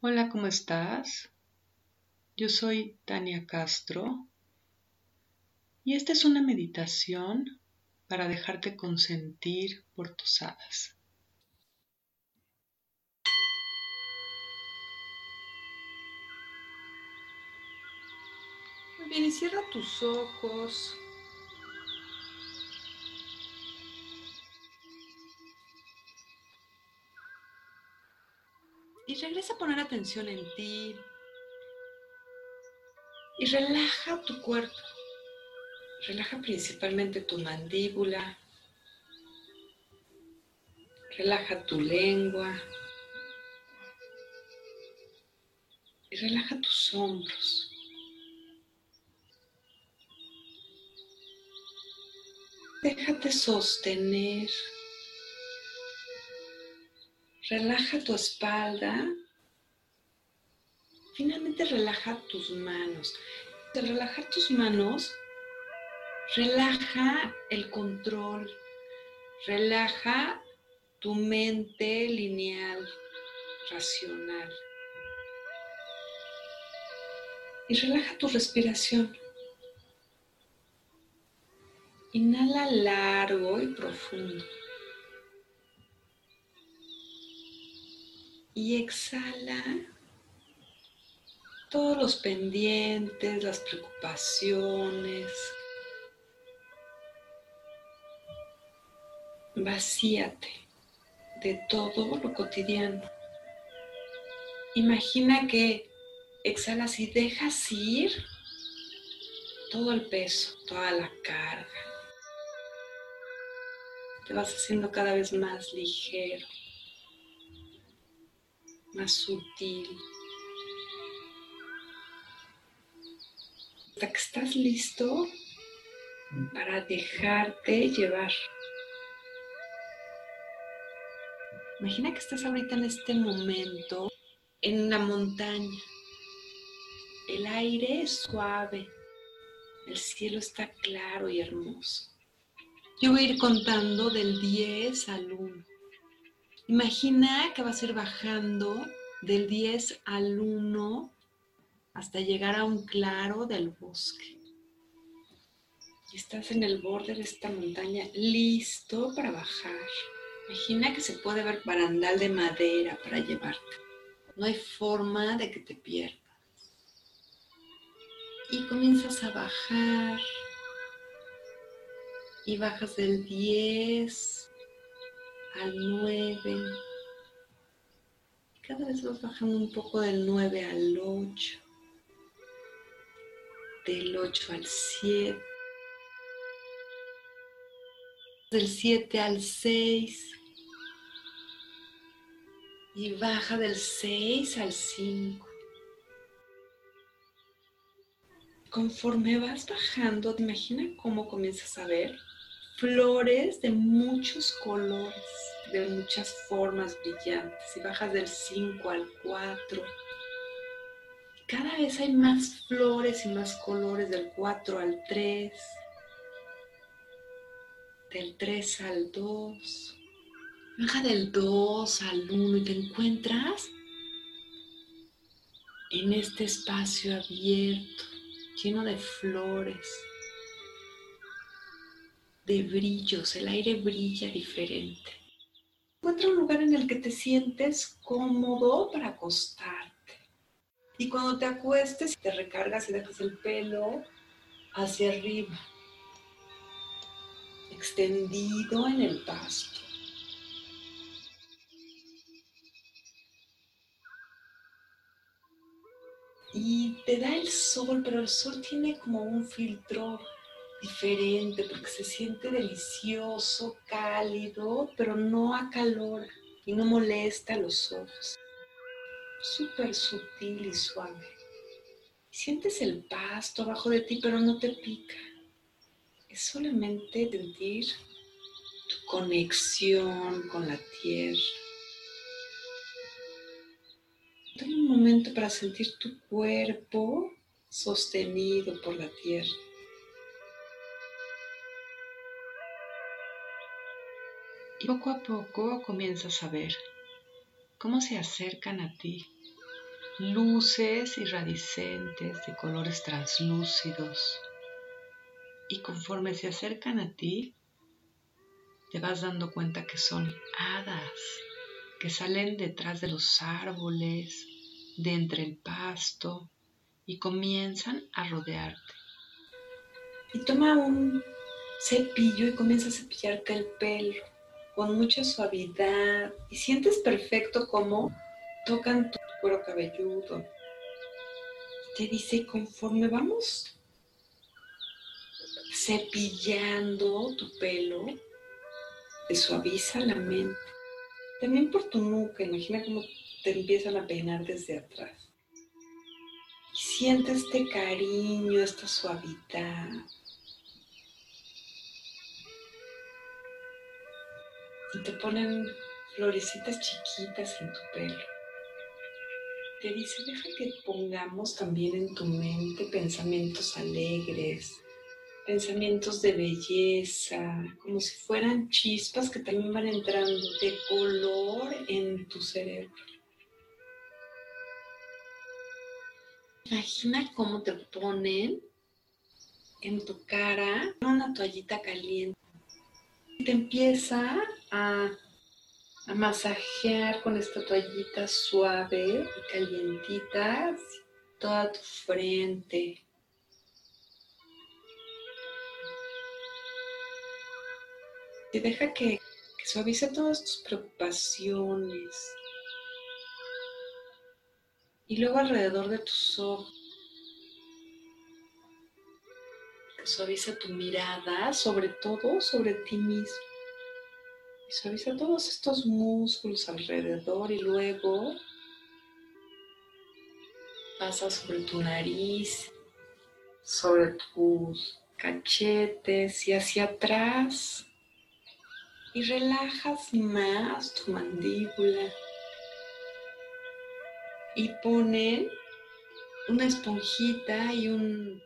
Hola, ¿cómo estás? Yo soy Tania Castro y esta es una meditación para dejarte consentir por tus hadas. Muy bien, y cierra tus ojos. Regresa a poner atención en ti. Y relaja tu cuerpo. Relaja principalmente tu mandíbula. Relaja tu lengua. Y relaja tus hombros. Déjate sostener Relaja tu espalda. Finalmente relaja tus manos. Al relajar tus manos, relaja el control. Relaja tu mente lineal, racional. Y relaja tu respiración. Inhala largo y profundo. Y exhala todos los pendientes, las preocupaciones. Vacíate de todo lo cotidiano. Imagina que exhalas y dejas ir todo el peso, toda la carga. Te vas haciendo cada vez más ligero más sutil. Hasta que estás listo para dejarte llevar. Imagina que estás ahorita en este momento en la montaña. El aire es suave, el cielo está claro y hermoso. Yo voy a ir contando del 10 al 1. Imagina que vas a ir bajando del 10 al 1 hasta llegar a un claro del bosque. Estás en el borde de esta montaña listo para bajar. Imagina que se puede ver barandal de madera para llevarte. No hay forma de que te pierdas. Y comienzas a bajar. Y bajas del 10 al 9. Cada vez vas bajando un poco del 9 al 8. Del 8 al 7. Del 7 al 6. Y baja del 6 al 5. Conforme vas bajando, te imagina cómo comienzas a ver flores de muchos colores, de muchas formas brillantes. Y bajas del 5 al 4. Cada vez hay más flores y más colores del 4 al 3. Del 3 al 2. Baja del 2 al 1 y te encuentras en este espacio abierto, lleno de flores, de brillos, el aire brilla diferente. Encuentra un lugar en el que te sientes cómodo para acostarte. Y cuando te acuestes, te recargas y dejas el pelo hacia arriba, extendido en el pasto. Y te da el sol, pero el sol tiene como un filtro diferente porque se siente delicioso, cálido, pero no acalora y no molesta los ojos. Súper sutil y suave. Sientes el pasto abajo de ti, pero no te pica. Es solamente sentir tu conexión con la tierra. Toma un momento para sentir tu cuerpo sostenido por la tierra. Y poco a poco comienzas a ver cómo se acercan a ti luces iridiscentes de colores translúcidos. Y conforme se acercan a ti, te vas dando cuenta que son hadas que salen detrás de los árboles, de entre el pasto y comienzan a rodearte. Y toma un cepillo y comienza a cepillarte el pelo con mucha suavidad y sientes perfecto cómo tocan tu cuero cabelludo. Te dice, conforme vamos cepillando tu pelo, te suaviza la mente. También por tu nuca, imagina cómo te empiezan a peinar desde atrás. Y siente este cariño, esta suavidad. Y te ponen florecitas chiquitas en tu pelo. Te dice, deja que pongamos también en tu mente pensamientos alegres, pensamientos de belleza, como si fueran chispas que también van entrando de color en tu cerebro. Imagina cómo te ponen en tu cara una toallita caliente. Y te empieza a, masajear con esta toallita suave y calientita toda tu frente, y deja que, suavice todas tus preocupaciones. Y luego alrededor de tus ojos, que suavice tu mirada, sobre todo sobre ti mismo. Y suaviza todos estos músculos alrededor y luego pasa sobre tu nariz, sobre tus cachetes y hacia atrás. Y relajas más tu mandíbula. Y ponen una esponjita y un,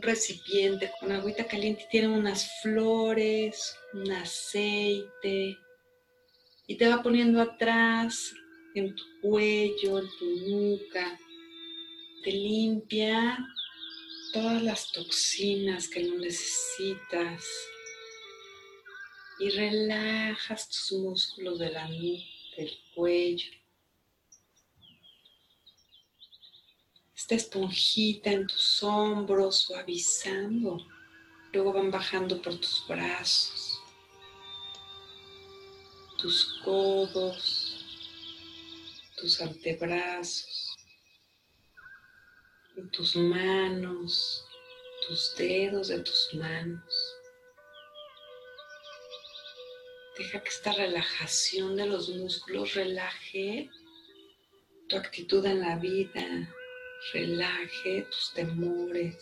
recipiente con agüita caliente y tienen unas flores, un aceite y te va poniendo atrás en tu cuello, en tu nuca, te limpia todas las toxinas que no necesitas y relajas tus músculos de la del cuello. Esta esponjita en tus hombros suavizando. Luego van bajando por tus brazos, tus codos, tus antebrazos, tus manos, tus dedos de tus manos. Deja que esta relajación de los músculos relaje tu actitud en la vida, relaje tus temores,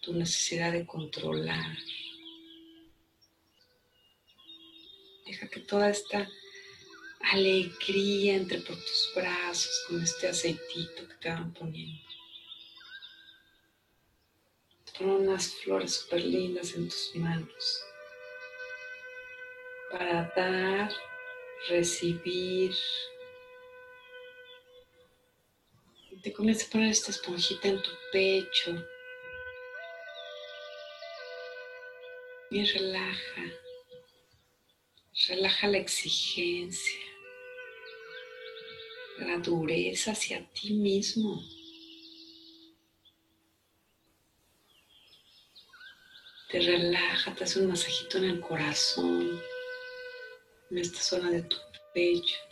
tu necesidad de controlar. Deja que toda esta alegría entre por tus brazos con este aceitito que te van poniendo. Pon unas flores súper lindas en tus manos para dar, recibir. Te comienza a poner esta esponjita en tu pecho. Y relaja. Relaja la exigencia, la dureza hacia ti mismo. Te relaja, te hace un masajito en el corazón en esta zona de tu pecho.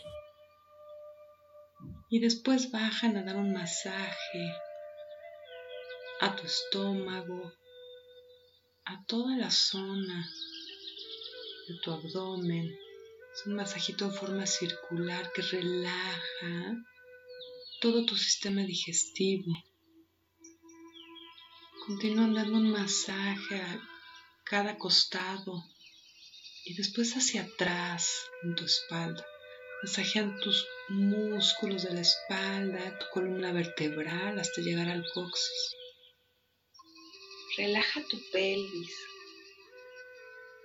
Y después bajan a dar un masaje a tu estómago, a toda la zona de tu abdomen. Es un masajito en forma circular que relaja todo tu sistema digestivo. Continúan dando un masaje a cada costado y después hacia atrás en tu espalda. Masajean tus músculos de la espalda, tu columna vertebral hasta llegar al coxis. Relaja tu pelvis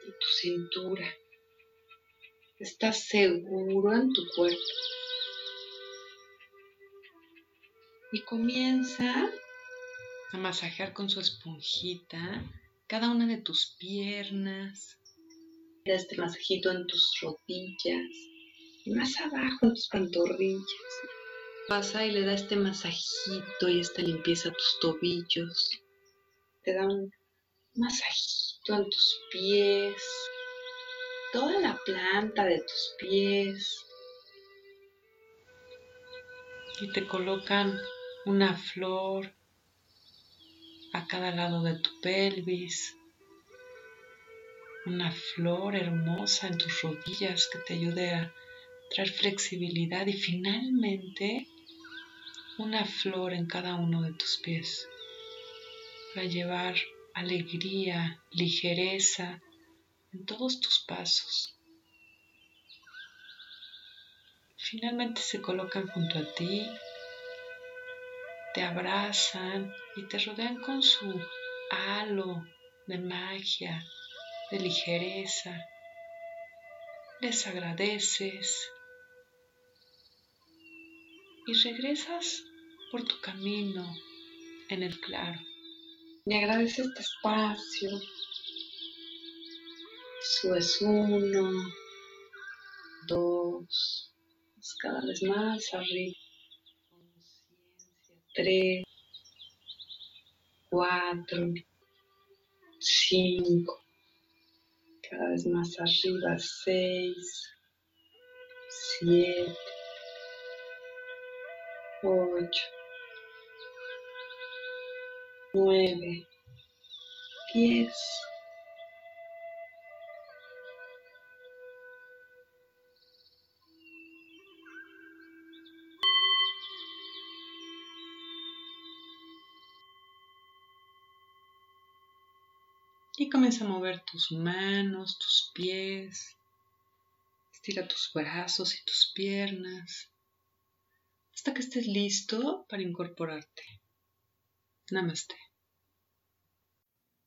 y tu cintura. Estás seguro en tu cuerpo. Y comienza a masajear con su esponjita cada una de tus piernas. Este masajito en tus rodillas más abajo en tus pantorrillas. Pasa y le da este masajito y esta limpieza a tus tobillos. Te da un masajito en tus pies, toda la planta de tus pies. Y te colocan una flor a cada lado de tu pelvis, una flor hermosa en tus rodillas que te ayude a traer flexibilidad y finalmente una flor en cada uno de tus pies para llevar alegría, ligereza en todos tus pasos. Finalmente se colocan junto a ti, te abrazan y te rodean con su halo de magia, de ligereza. Les agradeces y regresas por tu camino en el claro. Me agradece este espacio. Subes uno, dos, cada vez más arriba. Tres, cuatro, cinco, cada vez más arriba, seis, siete, ocho, nueve, diez. Y comienza a mover tus manos, tus pies. Estira tus brazos y tus piernas hasta que estés listo para incorporarte. Namaste.